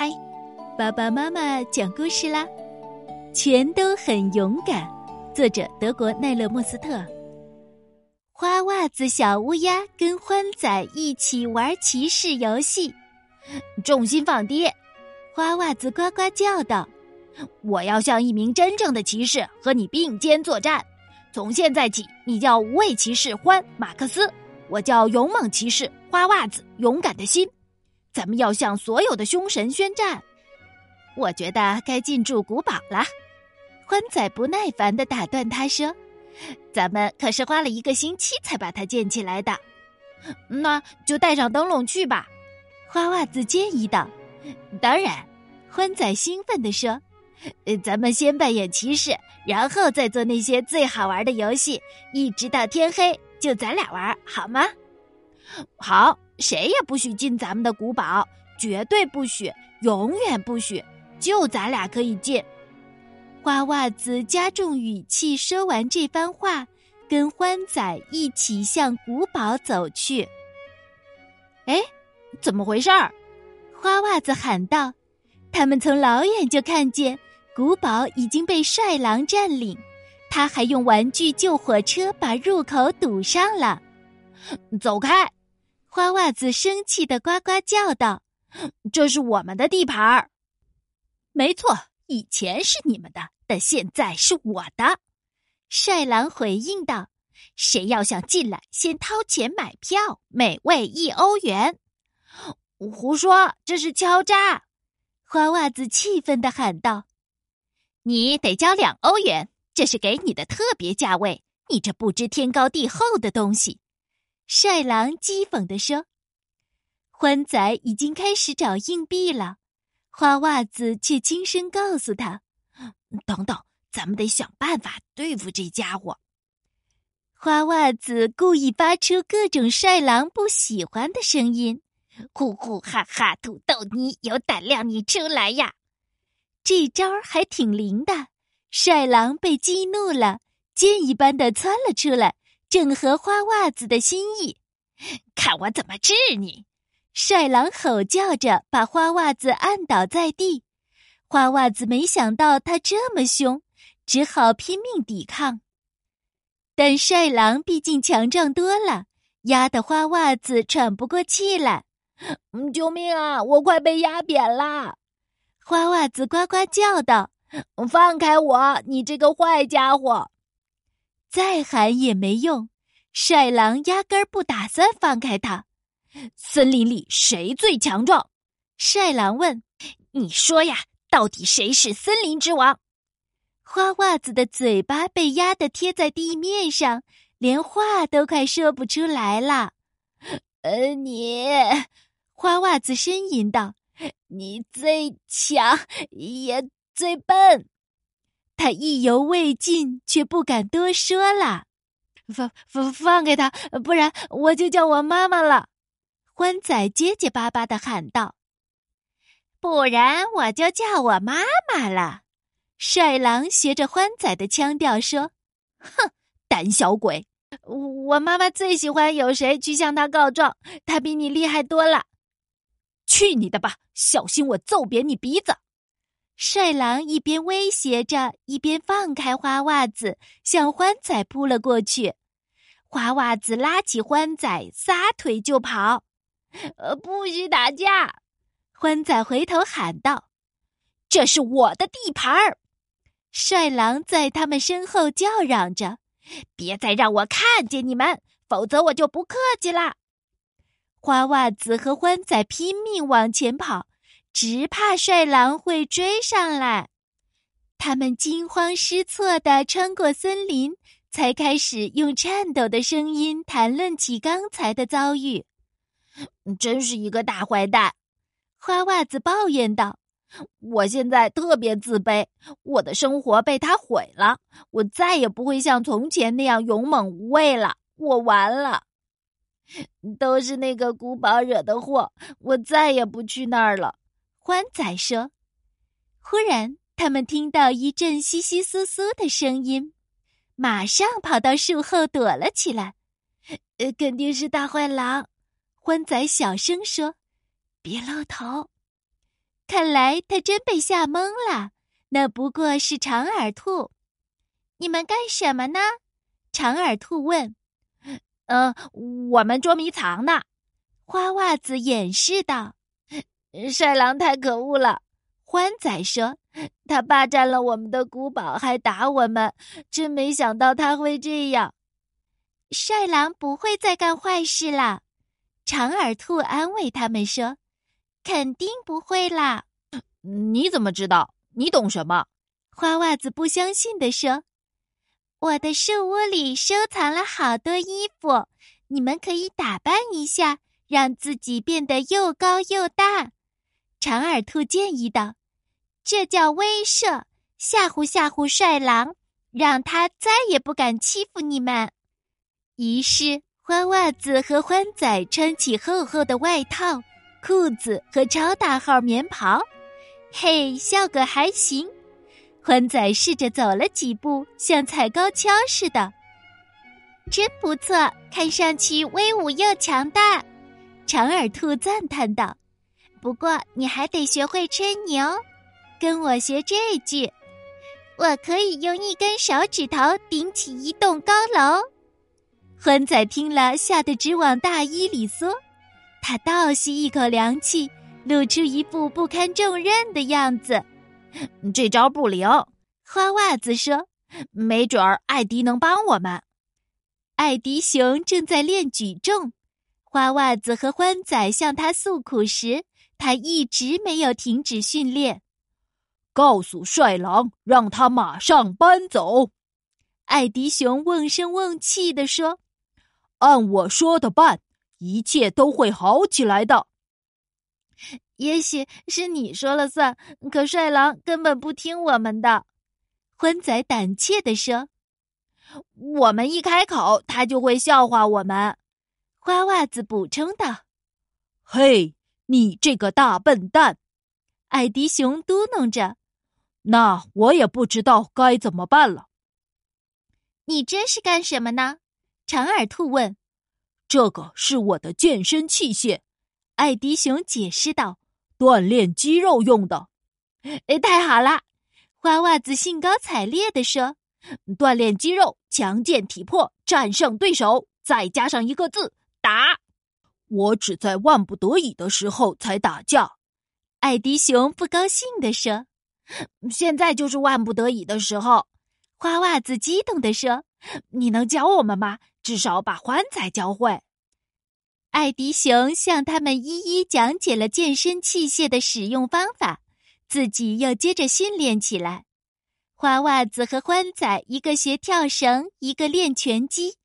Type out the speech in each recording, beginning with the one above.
嗨，爸爸妈妈讲故事啦！全都很勇敢。作者：德国奈勒莫斯特。花袜子小乌鸦跟欢仔一起玩骑士游戏，重心放低。花袜子呱呱叫道：“我要像一名真正的骑士和你并肩作战。从现在起，你叫无畏骑士欢马克思，我叫勇猛骑士花袜子，勇敢的心。”咱们要向所有的凶神宣战。我觉得该进驻古堡了。欢仔不耐烦的打断他说：“咱们可是花了一个星期才把它建起来的。”那就带上灯笼去吧。花袜子建议道。当然，欢仔兴奋地说：“咱们先扮演骑士，然后再做那些最好玩的游戏，一直到天黑，就咱俩玩，好吗？”好。谁也不许进咱们的古堡，绝对不许，永远不许，就咱俩可以进。花袜子加重语气说完这番话，跟欢仔一起向古堡走去。哎，怎么回事儿？花袜子喊道：“他们从老远就看见古堡已经被帅狼占领，他还用玩具救火车把入口堵上了。走开！”花袜子生气的呱呱叫道：“这是我们的地盘儿。”“没错，以前是你们的，但现在是我的。”帅狼回应道：“谁要想进来，先掏钱买票，每位一欧元。”“胡说，这是敲诈！”花袜子气愤的喊道：“你得交两欧元，这是给你的特别价位。你这不知天高地厚的东西！”帅狼讥讽地说：“欢仔已经开始找硬币了，花袜子却轻声告诉他：‘等等，咱们得想办法对付这家伙。’花袜子故意发出各种帅狼不喜欢的声音：‘呼呼哈哈，土豆泥，有胆量你出来呀！’这招还挺灵的。帅狼被激怒了，箭一般的窜了出来。”正合花袜子的心意，看我怎么治你！帅狼吼叫着，把花袜子按倒在地。花袜子没想到他这么凶，只好拼命抵抗。但帅狼毕竟强壮多了，压得花袜子喘不过气来。救命啊！我快被压扁了！花袜子呱呱叫道：“放开我，你这个坏家伙！”再喊也没用，帅狼压根儿不打算放开他。森林里谁最强壮？帅狼问：“你说呀，到底谁是森林之王？”花袜子的嘴巴被压得贴在地面上，连话都快说不出来了。呃，你，花袜子呻吟道：“你最强，也最笨。”他意犹未尽，却不敢多说了。放放放开他，不然我就叫我妈妈了。欢仔结结巴巴的喊道：“不然我就叫我妈妈了。”帅狼学着欢仔的腔调说：“哼，胆小鬼！我妈妈最喜欢有谁去向他告状，他比你厉害多了。去你的吧，小心我揍扁你鼻子！”帅狼一边威胁着，一边放开花袜子，向欢仔扑了过去。花袜子拉起欢仔，撒腿就跑。呃，不许打架！欢仔回头喊道：“这是我的地盘儿！”帅狼在他们身后叫嚷着：“别再让我看见你们，否则我就不客气了！”花袜子和欢仔拼命往前跑。只怕帅狼会追上来，他们惊慌失措地穿过森林，才开始用颤抖的声音谈论起刚才的遭遇。真是一个大坏蛋，花袜子抱怨道：“我现在特别自卑，我的生活被他毁了，我再也不会像从前那样勇猛无畏了。我完了，都是那个古堡惹的祸，我再也不去那儿了。”欢仔说：“忽然，他们听到一阵窸窸窣窣的声音，马上跑到树后躲了起来。呃，肯定是大坏狼。”欢仔小声说：“别露头。”看来他真被吓懵了。那不过是长耳兔。你们干什么呢？长耳兔问。嗯，我们捉迷藏呢。花袜子掩饰道。帅狼太可恶了，欢仔说。他霸占了我们的古堡，还打我们，真没想到他会这样。帅狼不会再干坏事了，长耳兔安慰他们说：“肯定不会啦。”你怎么知道？你懂什么？花袜子不相信的说：“我的树屋里收藏了好多衣服，你们可以打扮一下，让自己变得又高又大。”长耳兔建议道：“这叫威慑，吓唬吓唬帅狼，让他再也不敢欺负你们。”于是，花袜子和欢仔穿起厚厚的外套、裤子和超大号棉袍，嘿，效果还行。欢仔试着走了几步，像踩高跷似的，真不错，看上去威武又强大。长耳兔赞叹道。不过，你还得学会吹牛，跟我学这句：“我可以用一根手指头顶起一栋高楼。”欢仔听了，吓得直往大衣里缩。他倒吸一口凉气，露出一副不堪重任的样子。这招不灵，花袜子说：“没准儿艾迪能帮我们。”艾迪熊正在练举重，花袜子和欢仔向他诉苦时。他一直没有停止训练。告诉帅狼，让他马上搬走。艾迪熊瓮声瓮气地说：“按我说的办，一切都会好起来的。”也许是你说了算，可帅狼根本不听我们的。欢仔胆怯地说：“我们一开口，他就会笑话我们。”花袜子补充道：“嘿。”你这个大笨蛋，艾迪熊嘟囔着：“那我也不知道该怎么办了。”你这是干什么呢？长耳兔问。“这个是我的健身器械。”艾迪熊解释道，“锻炼肌肉用的。”哎，太好了！花袜子兴高采烈地说：“锻炼肌肉，强健体魄，战胜对手，再加上一个字——打。”我只在万不得已的时候才打架，艾迪熊不高兴地说：“现在就是万不得已的时候。”花袜子激动地说：“你能教我们吗？至少把欢仔教会。”艾迪熊向他们一一讲解了健身器械的使用方法，自己又接着训练起来。花袜子和欢仔一个学跳绳，一个练拳击，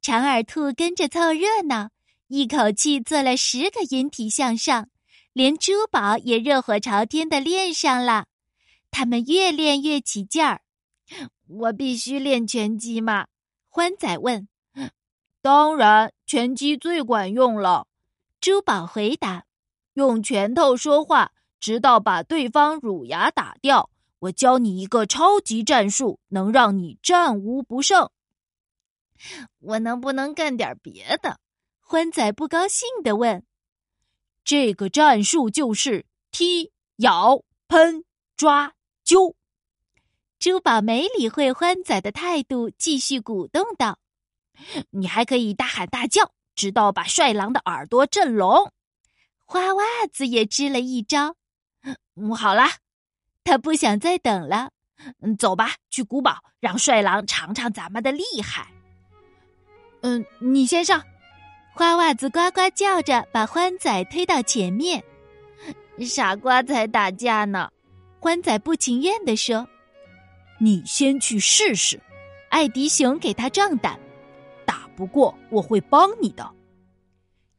长耳兔跟着凑热闹。一口气做了十个引体向上，连珠宝也热火朝天的练上了。他们越练越起劲儿。我必须练拳击吗？欢仔问。当然，拳击最管用了。珠宝回答。用拳头说话，直到把对方乳牙打掉。我教你一个超级战术，能让你战无不胜。我能不能干点别的？欢仔不高兴地问：“这个战术就是踢、咬、喷、抓、揪。”珠宝没理会欢仔的态度，继续鼓动道：“你还可以大喊大叫，直到把帅狼的耳朵震聋。”花袜子也支了一招。嗯，好了，他不想再等了。嗯，走吧，去古堡，让帅狼尝尝咱们的厉害。嗯，你先上。花袜子呱呱叫着，把欢仔推到前面。傻瓜才打架呢！欢仔不情愿地说：“你先去试试。”艾迪熊给他壮胆：“打不过，我会帮你的。”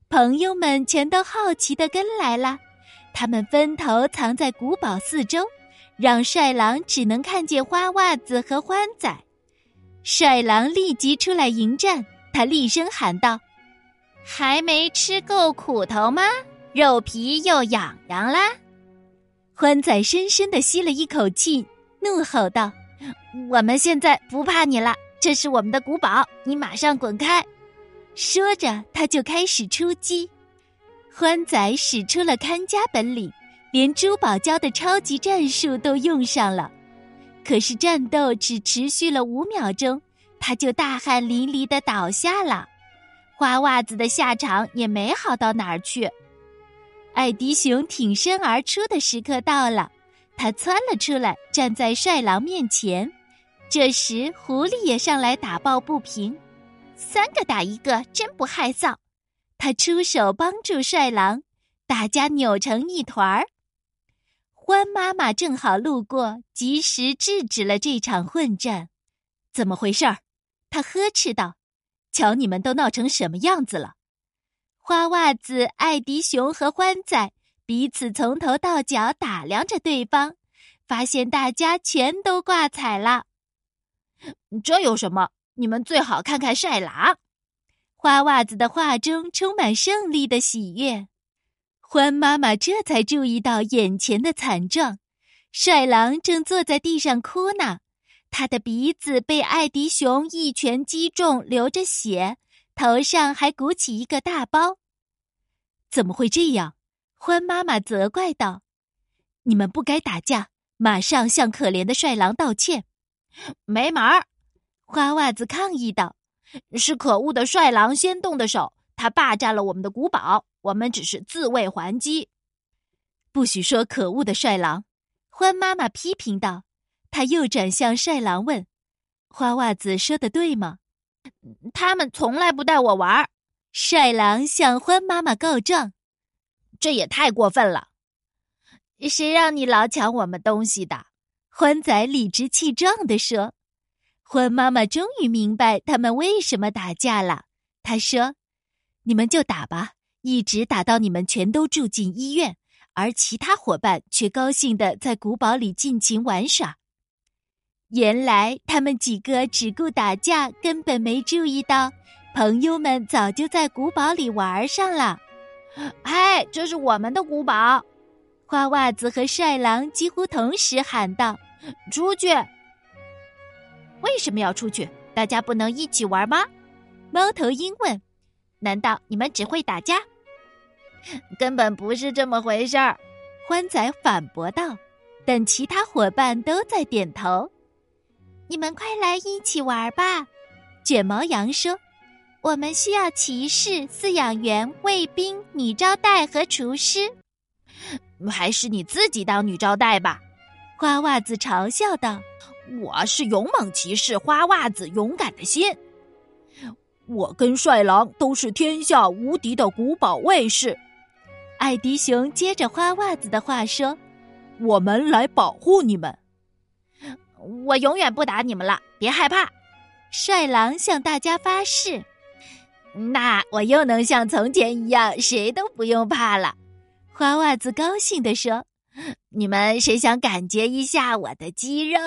朋友们全都好奇的跟来了，他们分头藏在古堡四周，让帅狼只能看见花袜子和欢仔。帅狼立即出来迎战，他厉声喊道。还没吃够苦头吗？肉皮又痒痒啦！欢仔深深的吸了一口气，怒吼道：“我们现在不怕你了，这是我们的古堡，你马上滚开！”说着，他就开始出击。欢仔使出了看家本领，连珠宝教的超级战术都用上了。可是战斗只持续了五秒钟，他就大汗淋漓的倒下了。花袜子的下场也没好到哪儿去。艾迪熊挺身而出的时刻到了，他窜了出来，站在帅狼面前。这时，狐狸也上来打抱不平：“三个打一个，真不害臊！”他出手帮助帅狼，大家扭成一团儿。欢妈妈正好路过，及时制止了这场混战。怎么回事儿？他呵斥道：“瞧你们都闹成什么样子了！”花袜子、艾迪熊和欢仔彼此从头到脚打量着对方，发现大家全都挂彩了。这有什么？你们最好看看帅狼。花袜子的话中充满胜利的喜悦。欢妈妈这才注意到眼前的惨状，帅狼正坐在地上哭呢，他的鼻子被艾迪熊一拳击中，流着血，头上还鼓起一个大包。怎么会这样？欢妈妈责怪道：“你们不该打架，马上向可怜的帅狼道歉。”没门儿！花袜子抗议道：“是可恶的帅狼先动的手，他霸占了我们的古堡。”我们只是自卫还击，不许说可恶的帅狼！欢妈妈批评道。他又转向帅狼问：“花袜子说的对吗？”他们从来不带我玩。帅狼向欢妈妈告状：“这也太过分了！谁让你老抢我们东西的？”欢仔理直气壮地说。欢妈妈终于明白他们为什么打架了。他说：“你们就打吧。”一直打到你们全都住进医院，而其他伙伴却高兴的在古堡里尽情玩耍。原来他们几个只顾打架，根本没注意到朋友们早就在古堡里玩上了。哎，这是我们的古堡！花袜子和帅狼几乎同时喊道：“出去！”为什么要出去？大家不能一起玩吗？猫头鹰问：“难道你们只会打架？”根本不是这么回事儿，欢仔反驳道。但其他伙伴都在点头。你们快来一起玩吧！卷毛羊说：“我们需要骑士、饲养员、卫兵、女招待和厨师。还是你自己当女招待吧。”花袜子嘲笑道：“我是勇猛骑士花袜子，勇敢的心。我跟帅狼都是天下无敌的古堡卫士。”艾迪熊接着花袜子的话说：“我们来保护你们，我永远不打你们了，别害怕。”帅狼向大家发誓：“那我又能像从前一样，谁都不用怕了。”花袜子高兴地说：“ 你们谁想感觉一下我的肌肉？”